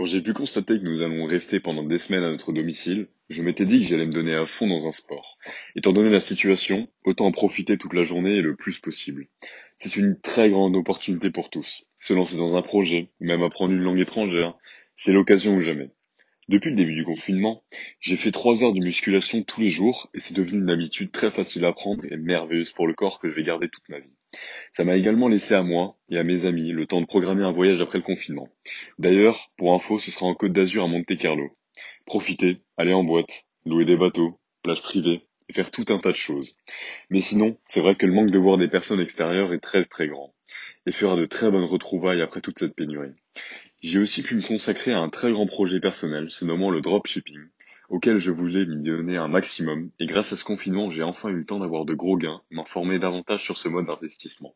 Quand j'ai pu constater que nous allons rester pendant des semaines à notre domicile, je m'étais dit que j'allais me donner à fond dans un sport. Étant donné la situation, autant en profiter toute la journée et le plus possible. C'est une très grande opportunité pour tous. Se lancer dans un projet, ou même apprendre une langue étrangère, c'est l'occasion ou jamais. Depuis le début du confinement, j'ai fait trois heures de musculation tous les jours et c'est devenu une habitude très facile à prendre et merveilleuse pour le corps que je vais garder toute ma vie. Ça m'a également laissé à moi et à mes amis le temps de programmer un voyage après le confinement. D'ailleurs, pour info, ce sera en Côte d'Azur à Monte Carlo. Profiter, aller en boîte, louer des bateaux, plage privée et faire tout un tas de choses. Mais sinon, c'est vrai que le manque de voir des personnes extérieures est très très grand et fera de très bonnes retrouvailles après toute cette pénurie. J'ai aussi pu me consacrer à un très grand projet personnel se nommant le dropshipping auquel je voulais m'y donner un maximum, et grâce à ce confinement, j'ai enfin eu le temps d'avoir de gros gains, m'informer davantage sur ce mode d'investissement.